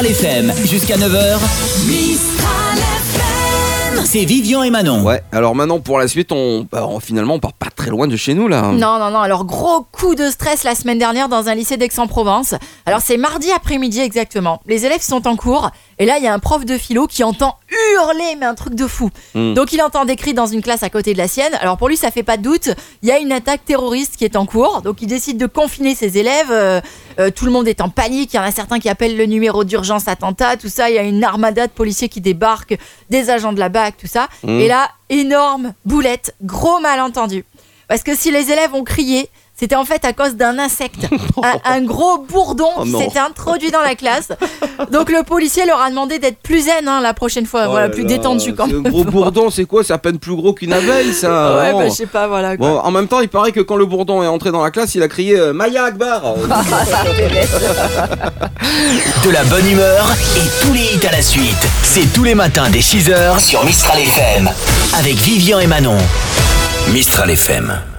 Mistral FM jusqu'à 9h. Mistral FM. C'est Vivian et Manon. Ouais, alors maintenant pour la suite, on, bah, on- finalement on part pas très loin de chez nous là. Non, non, non. Alors, gros coup de stress la semaine dernière dans un lycée d'Aix-en-Provence. Alors, c'est mardi après-midi exactement. Les élèves sont en cours. Et là, il y a un prof de philo qui entend hurler, mais un truc de fou. Mm. Donc, il entend des cris dans une classe à côté de la sienne. Alors, pour lui, ça fait pas de doute. Il y a une attaque terroriste qui est en cours. Donc, il décide de confiner ses élèves. Euh, euh, tout le monde est en panique. Il y en a certains qui appellent le numéro d'urgence attentat, tout ça. Il y a une armada de policiers qui débarquent, des agents de la BAC, tout ça. Mm. Et là, énorme boulette, gros malentendu. Parce que si les élèves ont crié, c'était en fait à cause d'un insecte, un, un gros bourdon Oh qui non. s'était introduit dans la classe. Donc le policier leur a demandé d'être plus zen hein, la prochaine fois, Oh voilà, là plus là, détendu quand même. gros bourdon, c'est quoi? C'est à peine plus gros qu'une abeille ça. Ouais, bah, je sais pas, voilà. quoi. Bon, en même temps, il paraît que quand le bourdon est entré dans la classe, il a crié euh, Maya Akbar. De la bonne humeur et tous les hits à la suite. C'est tous les matins dès 6h sur Mistral FM. Avec Vivian et Manon. Mistral FM.